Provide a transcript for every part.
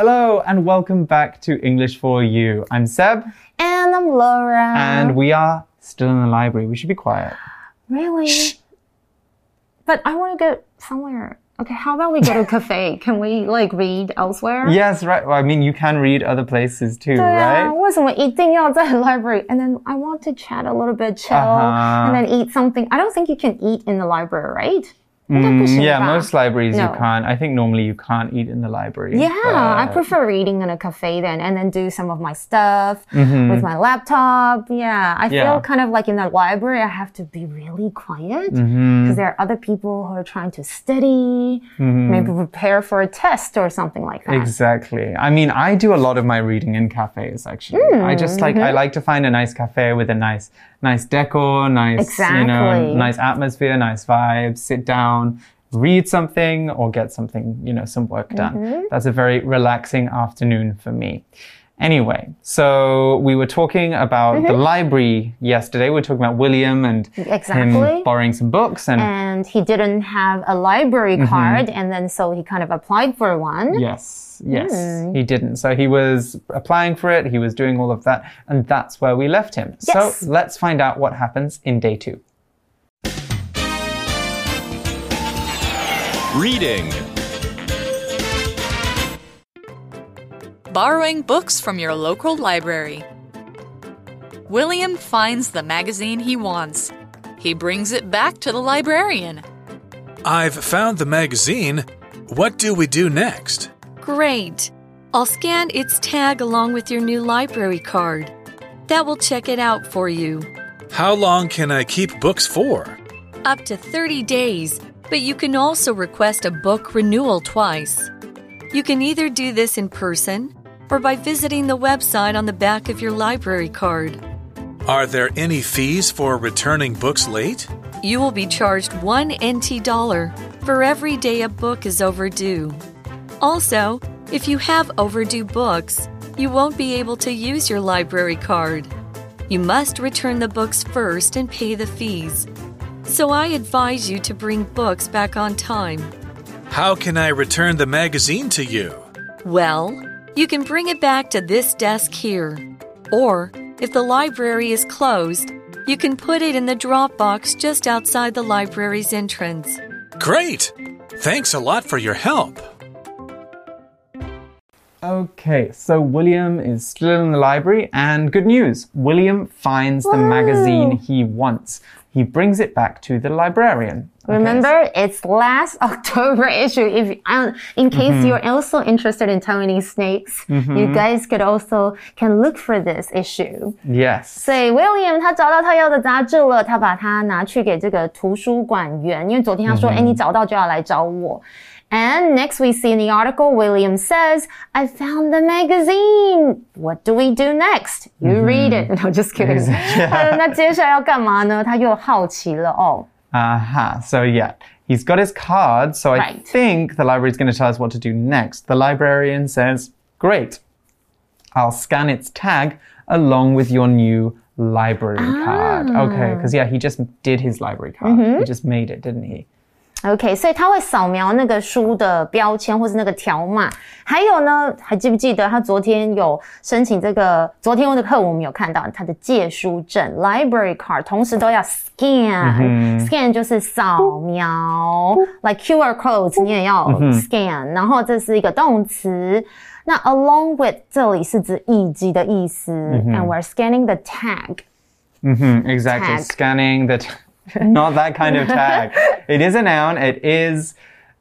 Hello and welcome back to English for You. I'm Seb And I'm Laura. and we are still in the library. We should be quiet. really? But I want to go somewhere. Okay, how about we go to a cafe? Can we like read elsewhere? Yes, right. Well, I mean, you can read other places too, 对啊， right? 为什么一定要在 library? And then I want to chat a little bit, chill, Uh-huh. and then eat something. I don't think you can eat in the library, right? Mm, yeah, most libraries no. you can't. I think normally you can't eat in the library. Yeah, but... I prefer reading in a cafe then, and then do some of my stuff mm -hmm. with my laptop. Yeah, I yeah. feel kind of like in the library, I have to be really quiet mm-hmm. because mm -hmm. there are other people who are trying to study, -hmm. maybe prepare for a test or something like that. Exactly. I mean, I do a lot of my reading in cafes actually. I just like I mm-hmm. like to find a nice cafe with a nice nice decor, nice you know, nice atmosphere, nice vibes, sit down, read something or get something, you know, some work done. Mm-hmm. That's a very relaxing afternoon for me. Anyway, so we were talking about the library yesterday. We were talking about William and Mm-hmm. Exactly. him borrowing some books and And he didn't have a library Mm-hmm. card, and then so he kind of applied for one. Yes, yes, Hmm. he didn't. So he was applying for it, he was doing all of that, and that's where we left him. Yes. So let's find out what happens in day two. Reading. Borrowing books from your local library. William finds the magazine he wants. He brings it back to the librarian. I've found the magazine. What do we do next? Great. I'll scan its tag along with your new library card. That will check it out for you. How long can I keep books for? Up to 30 days, but you can also request a book renewal twice. You can either do this in person or by visiting the website on the back of your library card. Are there any fees for returning books late? You will be charged 1 NT dollar for every day a book is overdue. Also, if you have overdue books, you won't be able to use your library card. You must return the books first and pay the fees. So I advise you to bring books back on time. How can I return the magazine to you? Well, you can bring it back to this desk here. Or, if the library is closed, you can put it in the drop box just outside the library's entrance. Great! Thanks a lot for your help. Okay, so William is still in the library, and good news William finds the magazine he wants. He brings it back to the librarian. Okay, Remember, it's last October issue. If um, in case Mm-hmm. you're also interested in Taiwanese snakes, you guys could also can look for this issue. Yes. 所以 William 他找到他要的杂志了，他把它拿去给这个图书馆员，因为昨天他说，哎、你找到就要来找我。 And next we see in the article, William says, I found the magazine. What do we do next? You read it. No, just kidding. 他说那接下来要干嘛呢？他又好奇了哦。 Aha. So yeah, he's got his card. So I Right. think the library's going to tell us what to do next. The librarian says, "Great, I'll scan its tag along with your new library card." Okay, because yeah, he just did his library card. He just made it, didn't he? OK，所以他会扫描那个书的标签或是那个条码。还有呢，还记不记得他昨天有申请这个？昨天的课我们有看到他的借书证 （library card），同时都要 scan，scan、scan 就是扫描，like QR codes 你也要 scan，、然后这是一个动词。那 along with 这里是指以及的意思、a n d we're scanning the tag。hmm exactly. Tag. Scanning the. not that kind of tag. it is a noun. It is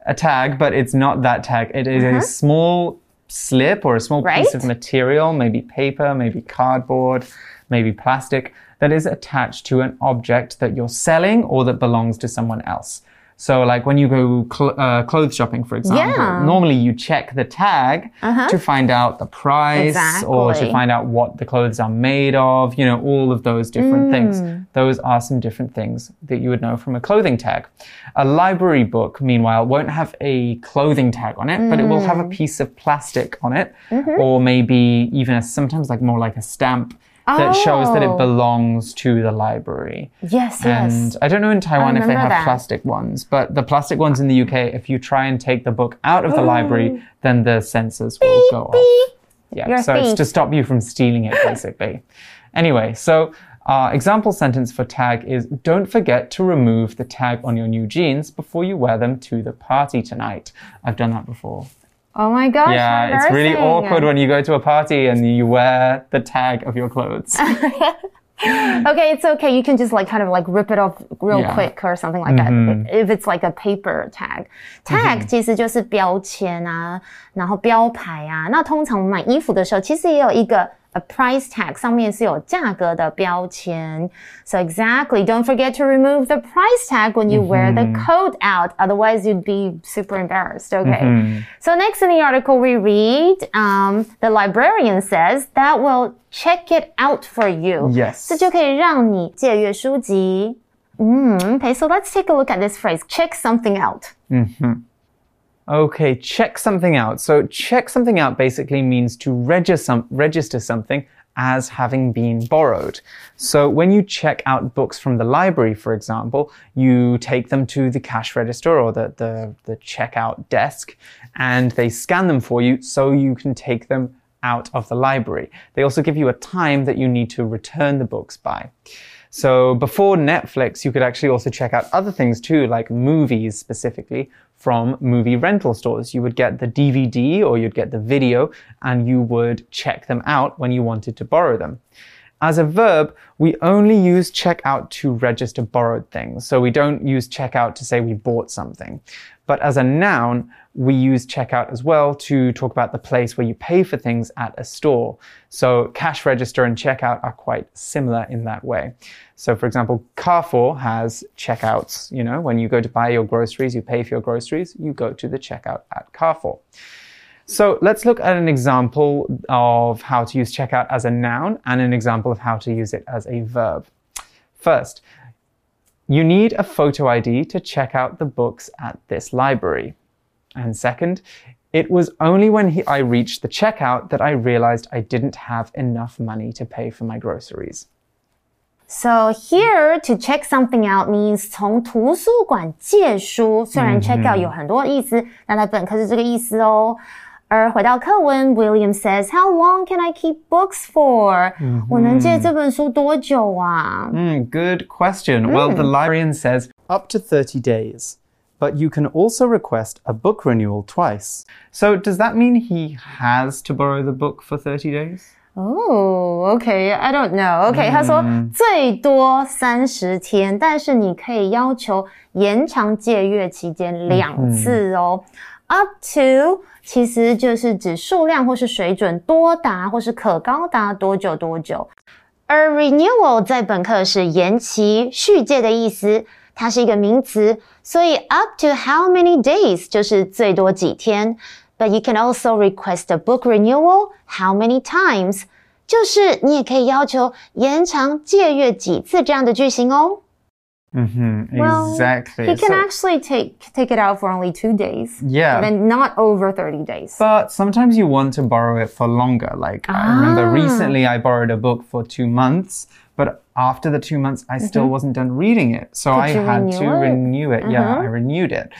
a tag, but it's not that tag. It is a uh-huh. small slip or a small piece of material, maybe paper, maybe cardboard, maybe plastic, that is attached to an object that you're selling or that belongs to someone else. So, like when you go cl- uh, clothes shopping, for example, Yeah. normally you check the tag uh-huh. to find out the price or to find out what the clothes are made of, you know, all of those different things. Mm. Those are some different things that you would know from a clothing tag. A library book, meanwhile, won't have a clothing tag on it, but it will have a mm. piece of plastic on it, mm-hmm. or maybe even a, sometimes like more like a stamp. That shows that Oh. it belongs to the library. Yes, And yes. I don't know in Taiwan if they have that. plastic ones, but the plastic ones in the UK, if you try and take the book out of the oh. library, then the sensors will go off. Yeah, You're a so it's to stop you from stealing it, basically. anyway, so our example sentence for tag is Don't forget to remove the tag on your new jeans before you wear them to the party tonight. I've done that before. Oh my gosh. Yeah, how it's really embarrassing. awkward when you go to a party and you wear the tag of your clothes. Okay, it's okay. You can just like kind of like rip it off real Yeah. quick or something like that. If it's like a paper tag. Tag 其实就是标签啊，然后标牌啊。那通常我们买衣服的时候，其实也有一个 a price tag，上面是有价格的标签。So exactly, don't forget to remove the price tag when you wear the coat out. Otherwise, you'd be super embarrassed. Okay. So next in the article we read, um, the librarian says that will check it out for you. Yes. 这就可以让你借阅书籍。嗯，Okay, so let's take a look at this phrase. Check something out. Okay, check something out. So, check something out basically means to register, some, register something as having been borrowed. So, when you check out books from the library, for example, you take them to the cash register or the, the, the checkout desk and they scan them for you so you can take them out of the library. They also give you a time that you need to return the books by. So before Netflix, you could actually also check out other things too, like movies specifically from movie rental stores. You would get the DVD or you'd get the video and you would check them out when you wanted to borrow them. As a verb, we only use check out to register borrowed things. So we don't use check out to say we bought something. But as a noun, we use checkout as well to talk about the place where you pay for things at a store. So cash register and checkout are quite similar in that way. So for example, Carrefour has checkouts. You know, when you go to buy your groceries, you pay for your groceries, you go to the checkout at Carrefour. So let's look at an example of how to use checkout as a noun and an example of how to use it as a verb. First, you need a photo ID to check out the books at this library. And second, it was only when he, I reached the checkout that I realized I didn't have enough money to pay for my groceries. So here to check something out means 从图书馆借书。虽然 check out 有很多意思，那它本课是这个意思哦。 而回到课文，William says, "How long can I keep books for？、我能借这本书多久啊？ Hmm, good question. Well, the librarian says up to 30 days. But you can also request a book renewal twice. So, does that mean he has to borrow the book for 30 days? Oh, okay. I don't know. Okay，、他说最多三十天，但是你可以要求延长借阅期间两次哦。 Up to 其实就是指数量或是水准多达或是可高达多久多久。而 renewal 在本课是延期、续借的意思，它是一个名词，所以 up to how many days 就是最多几天。But you can also request a book renewal how many times，就是你也可以要求延长借阅几次这样的句型哦。Mm-hmm, Well, exactly. He can So- actually take take it out for only two days. Yeah. And not over 30 days. But sometimes you want to borrow it for longer. Like, I remember Ah. recently I borrowed a book for two months, but after the two months, I still wasn't done reading it. So I Mm-hmm. had to it? Uh-huh. renew it. Yeah, I renewed it.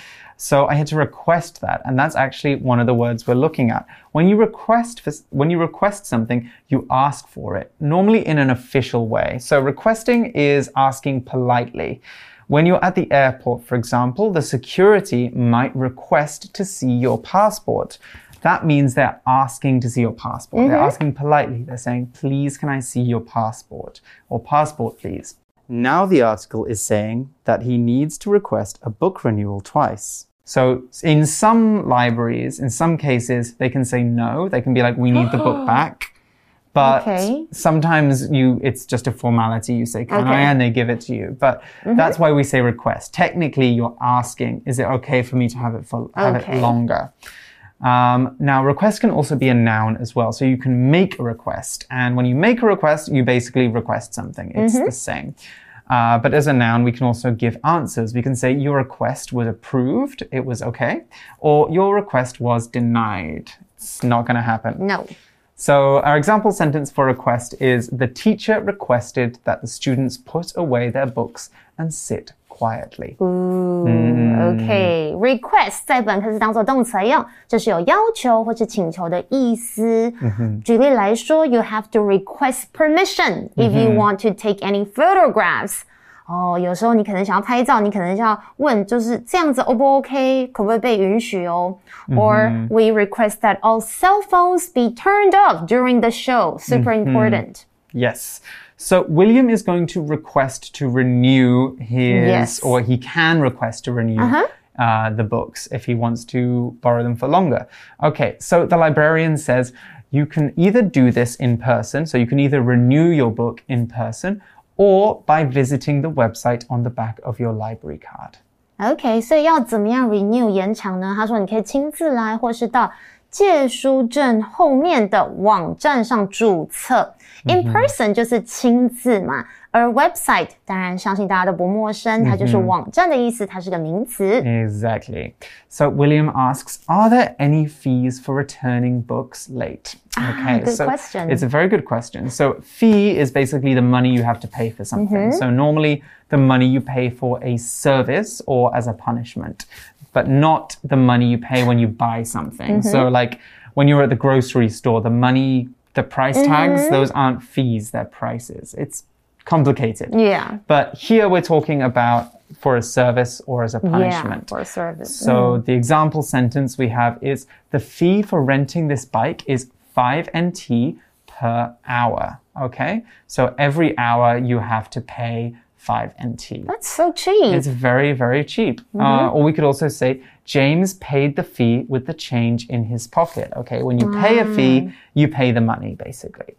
So I had to request that, and that's actually one of the words we're looking at. When you request for, when you request something, you ask for it, normally in an official way. So requesting is asking politely. When you're at the airport, for example, the security might request to see your passport. That means they're asking to see your passport. They're mm-hmm. asking politely. They're saying, please, can I see your passport? Or passport, please. Now the article is saying that he needs to request a book renewal twice. So in some libraries, in some cases, they can say no. They can be like, we need the book back. But Okay. sometimes you it's just a formality. You say, can I? And they give it to you. But that's why we say request. Technically, you're asking, is it okay for me to have it for have Okay. it longer? Um, now, request can also be a noun as well. So you can make a request. And when you make a request, you basically request something. It's the same. Uh, but as a noun, we can also give answers. We can say your request was approved, it was okay, or your request was denied. It's not going to happen. No. So, our example sentence for request is The teacher requested that the students put away their books and sit quietly. OK，request、在本课是当做动词来用，就是有要求或是请求的意思。举例来说，You have to request permission if you want to take any photographs。哦，有时候你可能想要拍照，你可能要问，就是这样子 O 不 OK，可不可以被允许哦？Or we request that all cell phones be turned off during the show. Super important. Yes. So William is going to request to renew his, Yes. or he can request to renew uh the books if he wants to borrow them for longer. Okay, so the librarian says you can either do this in person, so you can either renew your book in person, or by visiting the website on the back of your library card. OK，所以要怎么样 renew 延长呢？他说你可以亲自来，或是到借书证后面的网站上注册。 In person 就是亲自嘛，而 website 当然相信大家都不陌生，它就是网站的意思，它是个名词。 Exactly. So William asks, Are there any fees for returning books late? Okay, good so question. it's a very good question. So fee is basically the money you have to pay for something. So normally the money you pay for a service or as a punishment, but not the money you pay when you buy something. So like when you're at the grocery store, the money, the price tags, mm-hmm. those aren't fees, they're prices. It's complicated. Yeah. But here we're talking about for a service or as a punishment. Yeah, for a service. So mm-hmm. the example sentence we have is the fee for renting this bike is 5 NT per hour. Okay? So every hour you have to pay 5 NT. That's so cheap. It's very, very cheap. Uh, mm-hmm. or we could also say James paid the fee with the change in his pocket. Okay, when you pay a fee, mm. you pay the money basically.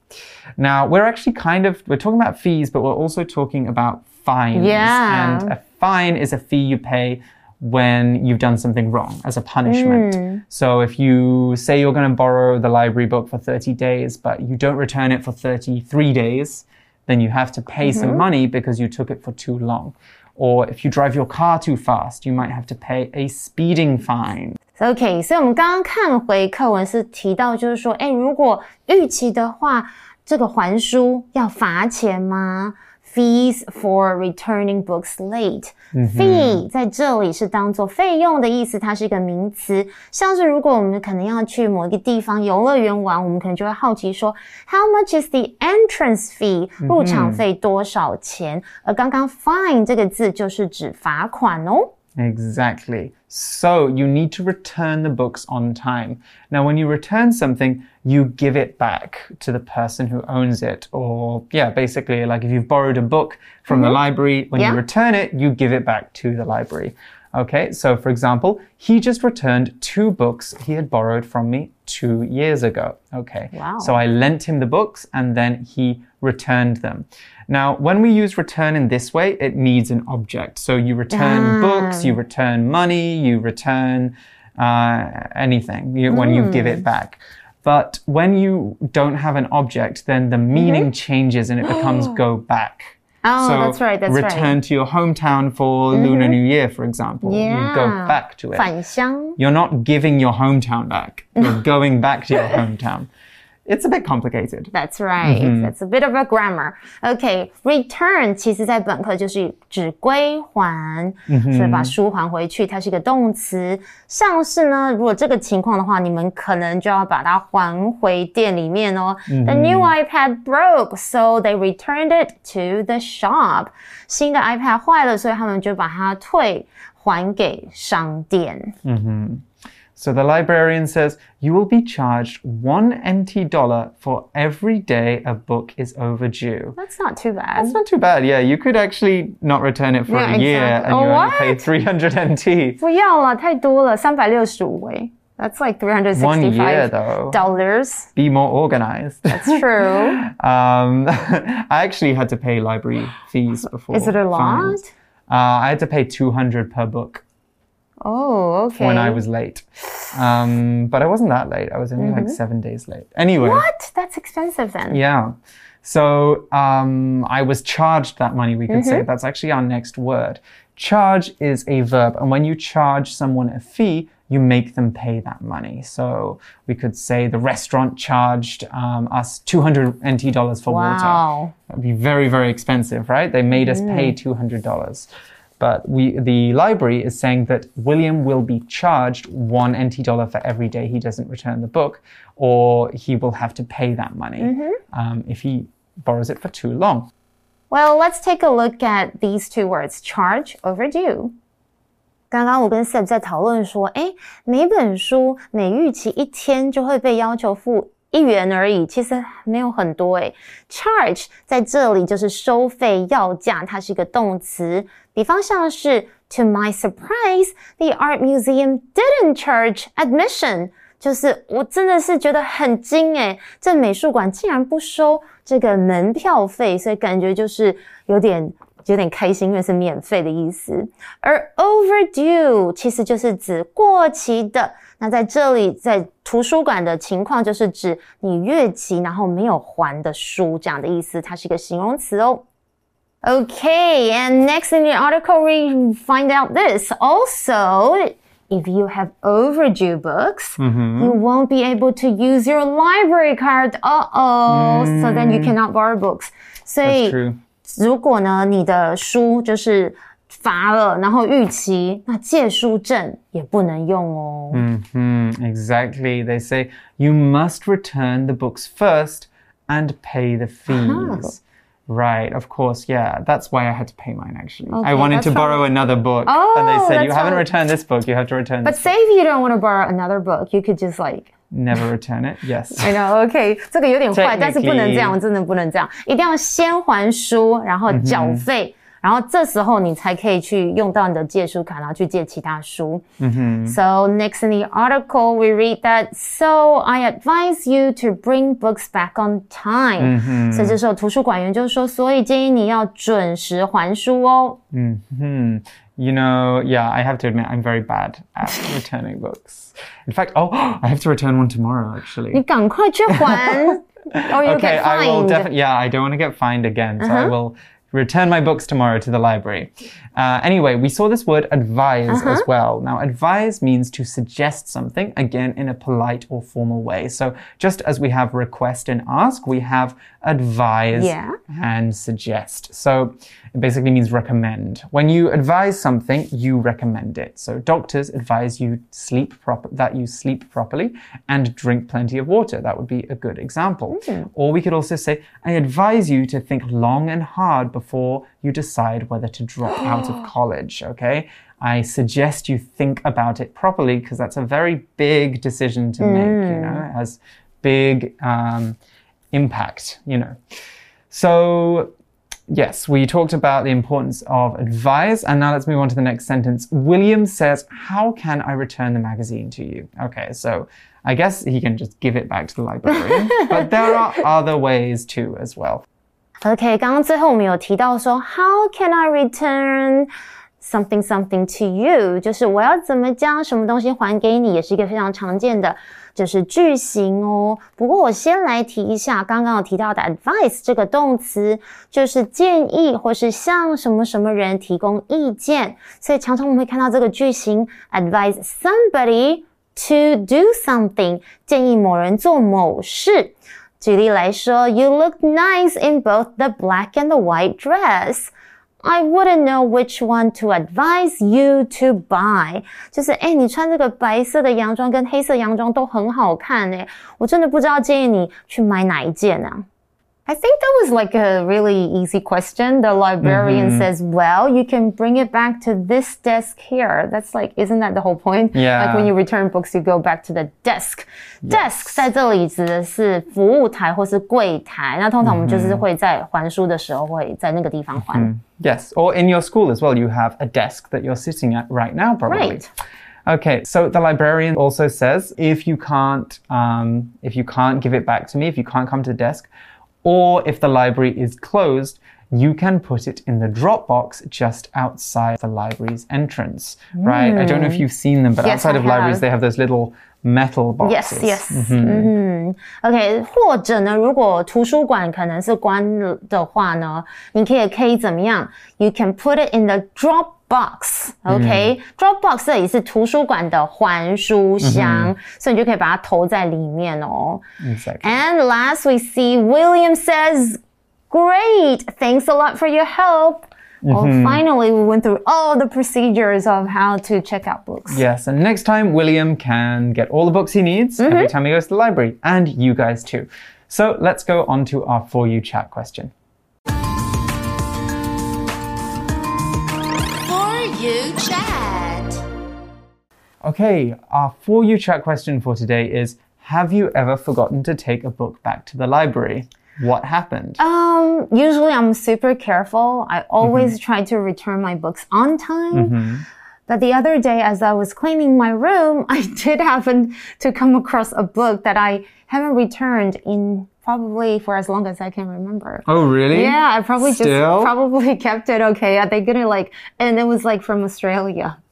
Now we're actually kind of we're talking about fees, but we're also talking about fines. Yeah. And a fine is a fee you pay when you've done something wrong as a punishment. Mm. So if you say you're going to borrow the library book for 30 days, but you don't return it for 33 days, then you have to pay some money because you took it for too long. Or if you drive your car too fast, you might have to pay a speeding fine. OK，所以我们刚刚看回课文是提到，就是说，哎，如果逾期的话，这个还书要罚钱吗 ？Fees for returning books late. Fee 在这里是当做费用的意思，它是一个名词。像是如果我们可能要去某一个地方游乐园玩，我们可能就会好奇说，How much is the entrance fee？入场费多少钱？而刚刚 fine 这个字就是指罚款哦。Exactly. So you need to return the books on time. Now, when you return something, you give it back to the person who owns it. Or, yeah, basically, like if you've borrowed a book from the mm-hmm. library, when Yeah. you return it, you give it back to the library. Okay, so for example, he just returned two books he had borrowed from me two years ago. Okay, Wow. so I lent him the books and then he returned them. Now, when we use return in this way, it needs an object. So you return books, you return money, you return uh, anything you, when you give it back. But when you don't have an object, then the meaning changes and it becomes go back. Oh, so that's right, that's right. return right. to your hometown for mm-hmm. Lunar New Year, for example. You go back to it. 返乡。You're not giving your hometown back. You're going back to your hometown It's a bit complicated. That's right. That's a bit of a grammar. OK, return 其实在本课就是指归还，所以把书还回去，它是一个动词。像是呢，如果这个情况的话，你们可能就要把它还回店里面哦。The new iPad broke, so they returned it to the shop. 新的 iPad 坏了，所以他们就把它退还给商店。 So the librarian says you will be charged one NT dollar for every day a book is overdue. That's not too bad. That's not too bad. Yeah, you could actually not return it for Yeah, a year exactly. and you Oh, only pay what? 300 NT. 不要了，太多了，三百六十五哎，That's like three hundred One sixty year five though. dollars. Be more organized. That's true. Um, I actually had to pay library fees before. Is it a lot? fines. Uh, I had to pay 200 per book Oh, okay. when I was late. Um, but I wasn't that late. I was only like seven days late. Anyway. Mm-hmm. What? That's expensive then. Yeah. So um, I was charged that money, we could Mm-hmm. say. That's actually our next word. Charge is a verb. And when you charge someone a fee, you make them pay that money. So we could say the restaurant charged um, us 200 NT dollars for water. Wow. That would be very, very expensive, right? They made us pay $200. But we, the library is saying that William will be charged one NT dollar for every day he doesn't return the book, or he will have to pay that money um, if he borrows it for too long. Well, let's take a look at these two words charge, overdue. 刚刚我跟 Seb 在讨论说，诶，每本书每逾期一天就会被要求付 一元而已，其实没有很多诶。Charge 在这里就是收费要价，它是一个动词。比方像是 To my surprise, the art museum didn't charge admission. 就是我真的是觉得很惊诶，这美术馆竟然不收这个门票费，所以感觉就是有点有点开心，因为是免费的意思。而 overdue 其实就是指过期的。那在这里，在图书馆的情况就是指你越期然后没有还的书这样的意思，它是一个形容词哦。Okay, and next in the article we find out this. Also, if you have overdue books, you won't be able to use your library card. Uh oh. So then you cannot borrow books. 所 That's 以 true. 如果呢，你的书就是 罚了，然后逾期，那借书证也不能用哦。 hmm exactly. They say you must return the books first and pay the fees. Right, of course, yeah. That's why I had to pay mine actually. I Okay, wanted that's to borrow probably- another book. Oh, and they said, You that's haven't probably- returned this book, you have to return But this. say if you don't want to borrow another book, you could just like Never return it. Yes. I know, OK，这个有点坏，但是不能这样， Technically- 真的不能这样，一定要先还书，然后缴费， 然后这时候你才可以去用到你的借书卡，然后去借其他书。So next in the article, we read that. So I advise you to bring books back on time. 所以这时候图书馆员就说，所以建议你要准时还书哦。 Hmm. You know, yeah, I have to admit, I'm very bad at returning books. In fact, oh, I have to return one tomorrow, 你 actually. 赶快去还，or you Okay, get I will fined. definitely, yeah, I don't want to get fined again, so I will return my books tomorrow to the library. Uh, anyway, we saw this word advise as well. Now, advise means to suggest something, again, in a polite or formal way. So, just as we have request and ask, we have advise Yeah. and suggest. So, it basically means recommend. When you advise something, you recommend it. So, doctors advise you sleep proper that you sleep properly and drink plenty of water. That would be a good example. Or we could also say, I advise you to think long and hard before you decide whether to drop out of college. Okay. I suggest you think about it properly because that's a very big decision to make. You know, it has big um, impact. You know. So Yes, we talked about the importance of advise, and now let's move on to the next sentence. William says, How can I return the magazine to you? Okay, so I guess he can just give it back to the librarian, but there are other ways too, as well. OK，刚刚最后我们有提到说，How can I return something something to you？就是我要怎么将什么东西还给你，也是一个非常常见的就是句型哦。不过我先来提一下，刚刚有提到的 advice 这个动词，就是建议或是向什么什么人提供意见，所以常常我们会看到这个句型 advise somebody to do something，建议某人做某事。举例来说，You look nice in both the black and the white dress. I wouldn't know which one to advise you to buy. 就是哎，你穿这个白色的洋装跟黑色洋装都很好看哎，我真的不知道建议你去买哪一件啊。 I think that was like a really easy question. The librarian says, "Well, you can bring it back to this desk here." That's like, isn't that the whole point? Yeah. Like when you return books, you go back to the desk. Desk 在这里指的是服务台或是柜台。那通常我们就是会在还书的时候会在那个地方还。 Yes, or in your school as well, you have a desk that you're sitting at right now, probably. Right. Okay, so the librarian also says if you can't, um, if you can't give it back to me, if you can't come to the desk, or if the library is closed, you can put it in the drop box just outside the library's entrance. Right? I don't know if you've seen them, but Yes, outside I of libraries, have. they have those little metal Yes, boxes. yes. 嗯，OK，或者呢，如果图书馆可能是关了的话呢，你可以可以怎么样？You can put it in the drop Dropbox。OK，Dropbox 这里是图书馆的还书箱，所以你就可以把它投在里面哦。 Exactly. And last we see William says, Great, thanks a lot for your help. Well, finally, we went through all the procedures of how to check out books. Yes, and next time William can get all the books he needs every time he goes to the library, and you guys too. So let's go on to our For You chat question. You chat. Okay, our For You chat question for today is Have you ever forgotten to take a book back to the library? What happened? Um, usually I'm super careful. I always try to return my books on time. But the other day, as I was cleaning my room, I did happen to come across a book that I haven't returned in probably for as long as I can remember. oh, really? Yeah, I probably just probably kept it okay. Are they gonna like? And it was like from Australia.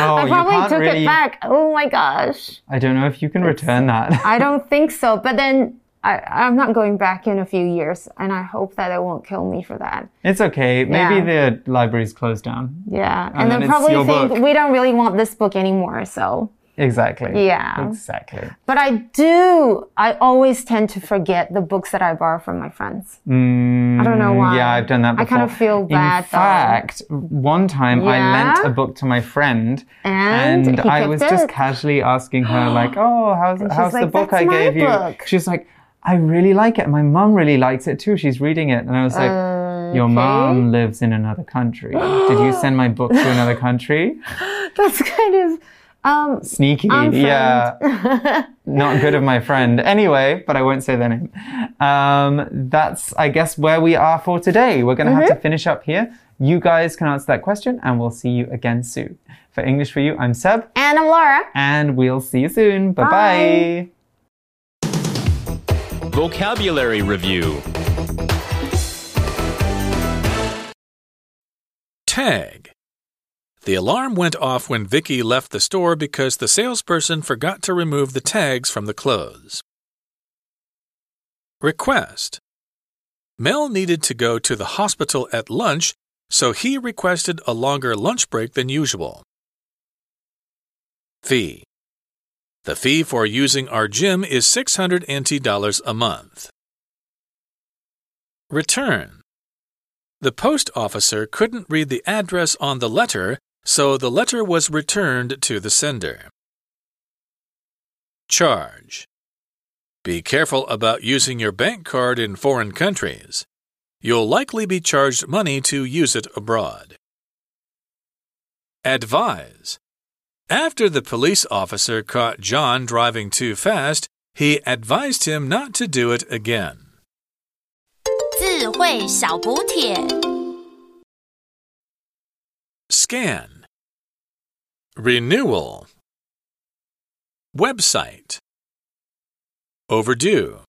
Oh, I you probably took really. it back. Oh my gosh. I don't know if you can return that. I don't think so. But then I, I'm not going back in a few years, and I hope that it won't kill me for that. it's okay. Maybe Yeah. the library's closed down. Yeah, And and, then then probably think book. we don't really want this book anymore. So, Exactly. Yeah. Exactly. but I do. I always tend to forget the books that I borrow from my friends. I don't know why. Mm, Yeah, I've done that I kind of feel bad. In fact, one time I lent a book to my friend And he I was just casually asking her like, "Oh, how's how's the book "That's I gave you?" She's like, "I really like it. My mom really likes it too. She's reading it." And I was like, "Your mom lives in another country. Did you send my book to another country?" That's kind of um, Sneaky. Unfriend. Yeah. Not good of my friend. Anyway, but I won't say their name. Um, that's, I guess, where we are for today. We're going to have to finish up here. You guys can answer that question, and we'll see you again soon. For English for You, I'm Seb, and I'm Laura. and we'll see you soon. Bye Bye. bye. Vocabulary Review Tag. The alarm went off when Vicky left the store because the salesperson forgot to remove the tags from the clothes. Request. Mel needed to go to the hospital at lunch, so he requested a longer lunch break than usual. Fee. The fee for using our gym is $600 a month. Return. The post officer couldn't read the address on the letter, so the letter was returned to the sender. Charge. Be careful about using your bank card in foreign countries. You'll likely be charged money to use it abroad. Advise. After the police officer caught John driving too fast, he advised him not to do it again. 智慧小补帖。 Scan. Renewal. Website. Overdue.